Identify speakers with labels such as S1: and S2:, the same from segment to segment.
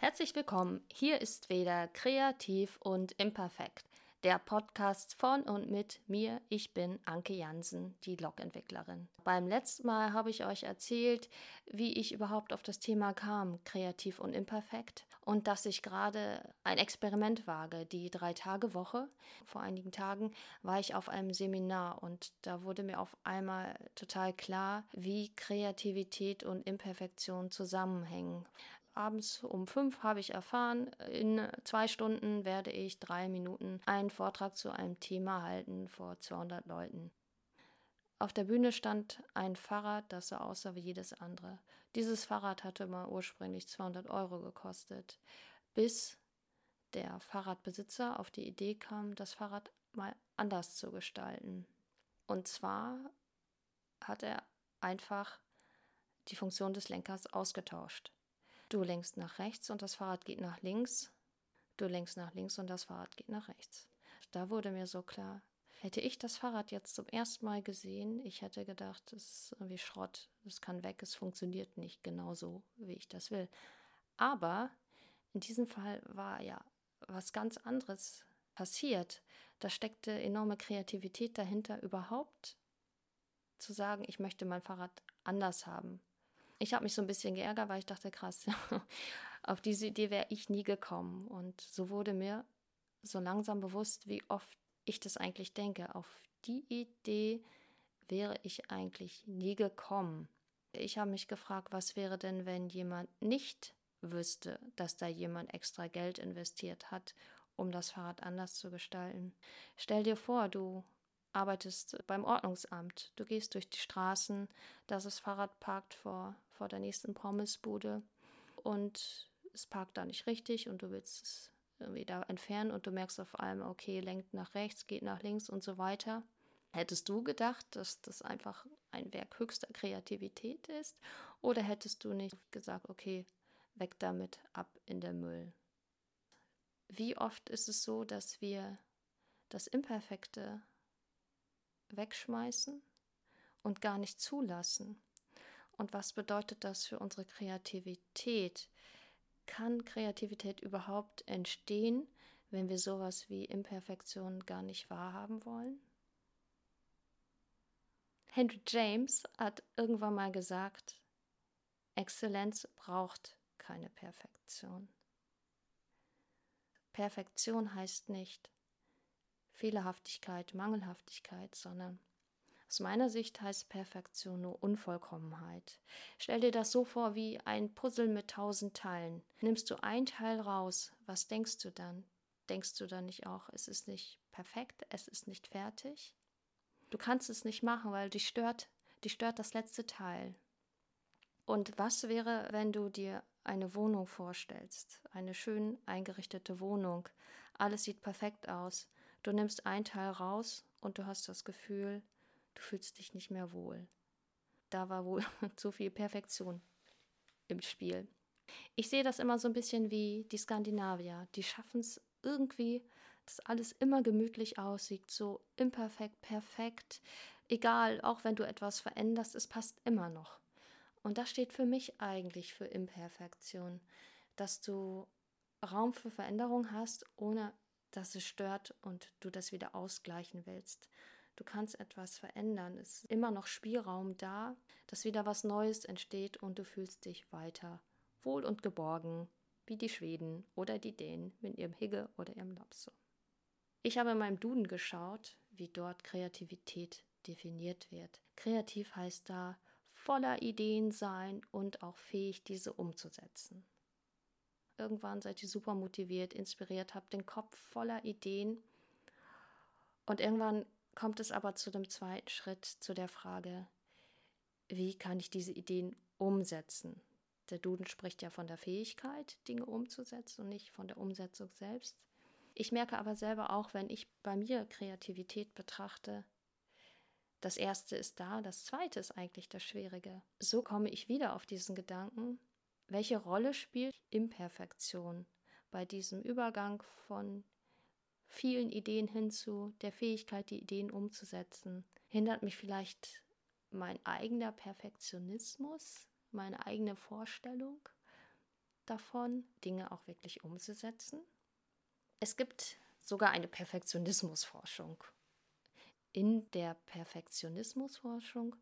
S1: Herzlich willkommen. Hier ist wieder Kreativ und Imperfekt, der Podcast von und mit mir. Ich bin Anke Jansen, die Log-Entwicklerin. Beim letzten Mal habe ich euch erzählt, wie ich überhaupt auf das Thema kam, kreativ und imperfekt, und dass ich gerade ein Experiment wage, die Drei-Tage-Woche. Vor einigen Tagen war ich auf einem Seminar und da wurde mir auf einmal total klar, wie Kreativität und Imperfektion zusammenhängen abends um fünf habe ich erfahren, in zwei Stunden werde ich drei Minuten einen Vortrag zu einem Thema halten vor 200 Leuten. Auf der Bühne stand ein Fahrrad, das so aussah wie jedes andere. Dieses Fahrrad hatte mal ursprünglich 200 Euro gekostet, bis der Fahrradbesitzer auf die Idee kam, das Fahrrad mal anders zu gestalten. Und zwar hat er einfach die Funktion des Lenkers ausgetauscht. Du lenkst nach rechts und das Fahrrad geht nach links. Du lenkst nach links und das Fahrrad geht nach rechts. Da wurde mir so klar, hätte ich das Fahrrad jetzt zum ersten Mal gesehen, ich hätte gedacht, das ist irgendwie Schrott, es kann weg, es funktioniert nicht genauso, wie ich das will. Aber in diesem Fall war ja was ganz anderes passiert. Da steckte enorme Kreativität dahinter, überhaupt zu sagen, ich möchte mein Fahrrad anders haben. Ich habe mich so ein bisschen geärgert, weil ich dachte, krass, auf diese Idee wäre ich nie gekommen. Und so wurde mir so langsam bewusst, wie oft ich das eigentlich denke. Auf die Idee wäre ich eigentlich nie gekommen. Ich habe mich gefragt, was wäre denn, wenn jemand nicht wüsste, dass da jemand extra Geld investiert hat, um das Fahrrad anders zu gestalten. Stell dir vor, du arbeitest beim Ordnungsamt. Du gehst durch die Straßen, da ist das Fahrrad parkt vor, vor der nächsten Pommesbude und es parkt da nicht richtig und du willst es irgendwie da entfernen und du merkst auf einmal, okay, lenkt nach rechts, geht nach links und so weiter. Hättest du gedacht, dass das einfach ein Werk höchster Kreativität ist? Oder hättest du nicht gesagt, okay, weg damit, ab in der Müll? Wie oft ist es so, dass wir das Imperfekte wegschmeißen und gar nicht zulassen. Und was bedeutet das für unsere Kreativität? Kann Kreativität überhaupt entstehen, wenn wir sowas wie Imperfektion gar nicht wahrhaben wollen? Henry James hat irgendwann mal gesagt, Exzellenz braucht keine Perfektion. Perfektion heißt nicht, Fehlerhaftigkeit, Mangelhaftigkeit, sondern aus meiner Sicht heißt Perfektion nur Unvollkommenheit. Stell dir das so vor wie ein Puzzle mit tausend Teilen. Nimmst du ein Teil raus, was denkst du dann? Denkst du dann nicht auch, es ist nicht perfekt, es ist nicht fertig? Du kannst es nicht machen, weil dich stört, dich stört das letzte Teil. Und was wäre, wenn du dir eine Wohnung vorstellst, eine schön eingerichtete Wohnung, alles sieht perfekt aus, Du nimmst ein Teil raus und du hast das Gefühl, du fühlst dich nicht mehr wohl. Da war wohl zu viel Perfektion im Spiel. Ich sehe das immer so ein bisschen wie die Skandinavier. Die schaffen es irgendwie, dass alles immer gemütlich aussieht, so imperfekt, perfekt. Egal, auch wenn du etwas veränderst, es passt immer noch. Und das steht für mich eigentlich für Imperfektion, dass du Raum für Veränderung hast, ohne dass es stört und du das wieder ausgleichen willst. Du kannst etwas verändern. Es ist immer noch Spielraum da, dass wieder was Neues entsteht und du fühlst dich weiter wohl und geborgen, wie die Schweden oder die Dänen mit ihrem Higge oder ihrem Lapso. Ich habe in meinem Duden geschaut, wie dort Kreativität definiert wird. Kreativ heißt da voller Ideen sein und auch fähig, diese umzusetzen irgendwann seid ihr super motiviert, inspiriert, habt den Kopf voller Ideen. Und irgendwann kommt es aber zu dem zweiten Schritt, zu der Frage, wie kann ich diese Ideen umsetzen? Der Duden spricht ja von der Fähigkeit, Dinge umzusetzen und nicht von der Umsetzung selbst. Ich merke aber selber auch, wenn ich bei mir Kreativität betrachte, das erste ist da, das zweite ist eigentlich das Schwierige. So komme ich wieder auf diesen Gedanken, welche Rolle spielt Imperfektion bei diesem Übergang von vielen Ideen hin zu der Fähigkeit, die Ideen umzusetzen? Hindert mich vielleicht mein eigener Perfektionismus, meine eigene Vorstellung? davon, Dinge auch wirklich umzusetzen. Es gibt sogar eine Perfektionismusforschung. In der Perfektionismusforschung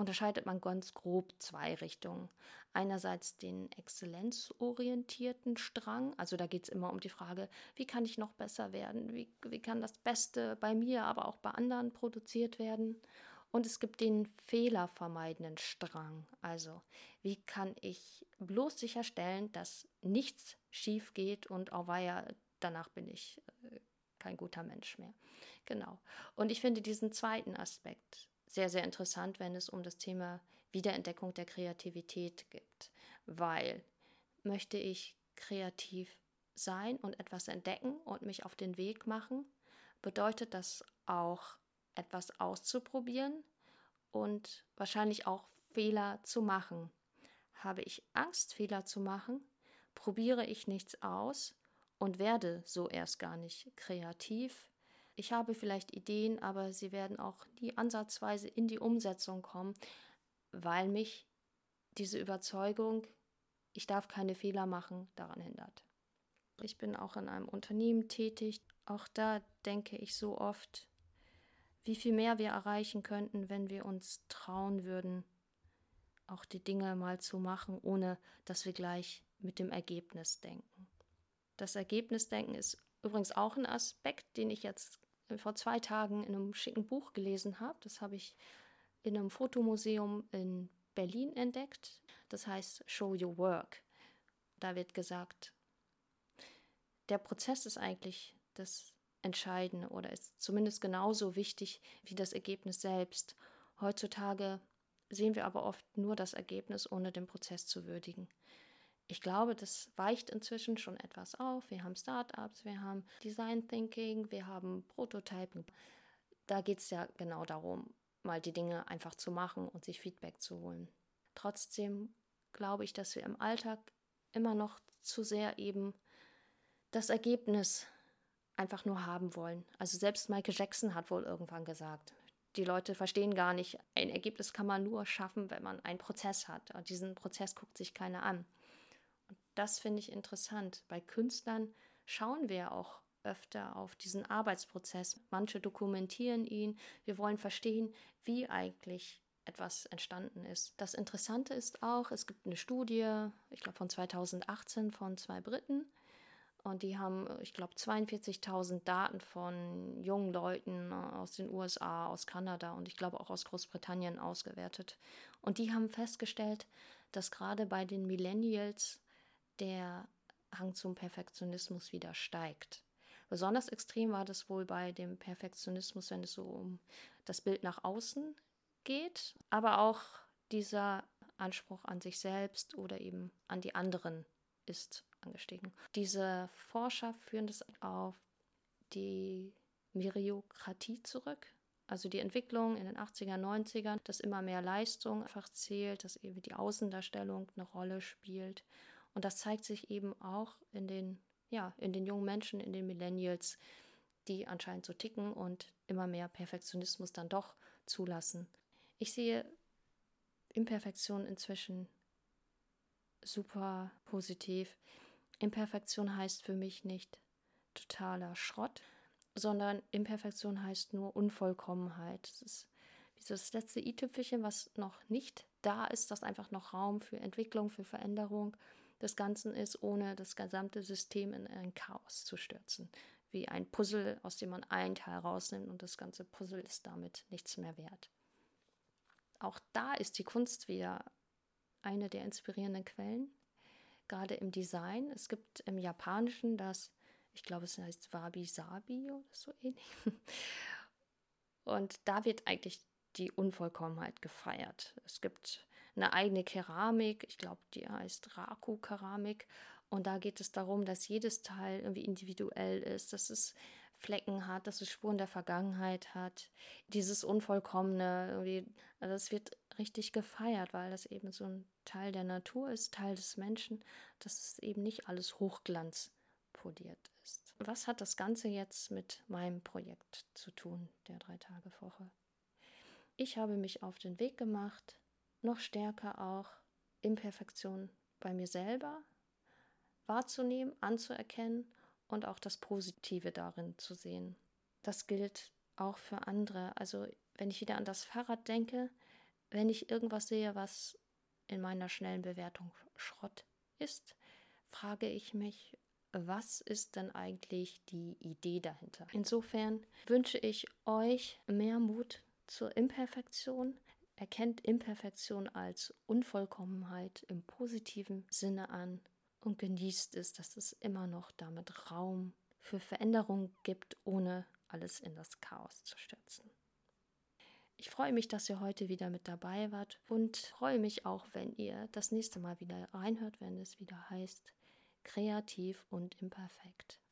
S1: unterscheidet man ganz grob zwei Richtungen. Einerseits den exzellenzorientierten Strang, also da geht es immer um die Frage, wie kann ich noch besser werden, wie, wie kann das Beste bei mir, aber auch bei anderen produziert werden. Und es gibt den fehlervermeidenden Strang, also wie kann ich bloß sicherstellen, dass nichts schief geht und auch weia, danach bin ich äh, kein guter Mensch mehr. Genau. Und ich finde diesen zweiten Aspekt sehr, sehr interessant, wenn es um das Thema Wiederentdeckung der Kreativität geht, weil möchte ich kreativ sein und etwas entdecken und mich auf den Weg machen, bedeutet das auch etwas auszuprobieren und wahrscheinlich auch Fehler zu machen. Habe ich Angst, Fehler zu machen, probiere ich nichts aus und werde so erst gar nicht kreativ, ich habe vielleicht Ideen, aber sie werden auch nie ansatzweise in die Umsetzung kommen, weil mich diese Überzeugung, ich darf keine Fehler machen, daran hindert. Ich bin auch in einem Unternehmen tätig. Auch da denke ich so oft, wie viel mehr wir erreichen könnten, wenn wir uns trauen würden, auch die Dinge mal zu machen, ohne dass wir gleich mit dem Ergebnis denken. Das Ergebnisdenken ist übrigens auch ein Aspekt, den ich jetzt vor zwei Tagen in einem schicken Buch gelesen habe. Das habe ich in einem Fotomuseum in Berlin entdeckt. Das heißt Show Your Work. Da wird gesagt, der Prozess ist eigentlich das Entscheidende oder ist zumindest genauso wichtig wie das Ergebnis selbst. Heutzutage sehen wir aber oft nur das Ergebnis, ohne den Prozess zu würdigen ich glaube, das weicht inzwischen schon etwas auf. Wir haben Startups, wir haben Design Thinking, wir haben Prototyping. Da geht es ja genau darum, mal die Dinge einfach zu machen und sich Feedback zu holen. Trotzdem glaube ich, dass wir im Alltag immer noch zu sehr eben das Ergebnis einfach nur haben wollen. Also selbst Michael Jackson hat wohl irgendwann gesagt, die Leute verstehen gar nicht, ein Ergebnis kann man nur schaffen, wenn man einen Prozess hat. Und diesen Prozess guckt sich keiner an das finde ich interessant. Bei Künstlern schauen wir auch öfter auf diesen Arbeitsprozess. Manche dokumentieren ihn. Wir wollen verstehen, wie eigentlich etwas entstanden ist. Das Interessante ist auch, es gibt eine Studie, ich glaube von 2018 von zwei Briten. Und die haben, ich glaube, 42.000 Daten von jungen Leuten aus den USA, aus Kanada und ich glaube auch aus Großbritannien ausgewertet. Und die haben festgestellt, dass gerade bei den Millennials der Hang zum Perfektionismus wieder steigt. Besonders extrem war das wohl bei dem Perfektionismus, wenn es so um das Bild nach außen geht, aber auch dieser Anspruch an sich selbst oder eben an die anderen ist angestiegen. Diese Forscher führen das auf die Meriokratie zurück, also die Entwicklung in den 80er, 90ern, dass immer mehr Leistung einfach zählt, dass eben die Außendarstellung eine Rolle spielt und das zeigt sich eben auch in den, ja, in den jungen Menschen, in den Millennials, die anscheinend so ticken und immer mehr Perfektionismus dann doch zulassen. Ich sehe Imperfektion inzwischen super positiv. Imperfektion heißt für mich nicht totaler Schrott, sondern Imperfektion heißt nur Unvollkommenheit. Das ist das letzte i-Tüpfelchen, was noch nicht da ist, das einfach noch Raum für Entwicklung, für Veränderung des Ganzen ist, ohne das gesamte System in ein Chaos zu stürzen. Wie ein Puzzle, aus dem man einen Teil rausnimmt und das ganze Puzzle ist damit nichts mehr wert. Auch da ist die Kunst wieder eine der inspirierenden Quellen, gerade im Design. Es gibt im Japanischen das, ich glaube, es heißt Wabi-Sabi oder so ähnlich. Und da wird eigentlich die Unvollkommenheit gefeiert. Es gibt eine eigene Keramik, ich glaube, die heißt Raku-Keramik. Und da geht es darum, dass jedes Teil irgendwie individuell ist, dass es Flecken hat, dass es Spuren der Vergangenheit hat. Dieses Unvollkommene, also das wird richtig gefeiert, weil das eben so ein Teil der Natur ist, Teil des Menschen, dass es eben nicht alles Hochglanz poliert ist. Was hat das Ganze jetzt mit meinem Projekt zu tun, der Drei-Tage-Woche? Ich habe mich auf den Weg gemacht, noch stärker auch Imperfektion bei mir selber, wahrzunehmen, anzuerkennen und auch das Positive darin zu sehen. Das gilt auch für andere. Also wenn ich wieder an das Fahrrad denke, wenn ich irgendwas sehe, was in meiner schnellen Bewertung Schrott ist, frage ich mich, was ist denn eigentlich die Idee dahinter? Insofern wünsche ich euch mehr Mut zur Imperfektion. Erkennt Imperfektion als Unvollkommenheit im positiven Sinne an und genießt es, dass es immer noch damit Raum für Veränderung gibt, ohne alles in das Chaos zu stürzen. Ich freue mich, dass ihr heute wieder mit dabei wart und freue mich auch, wenn ihr das nächste Mal wieder reinhört, wenn es wieder heißt kreativ und imperfekt.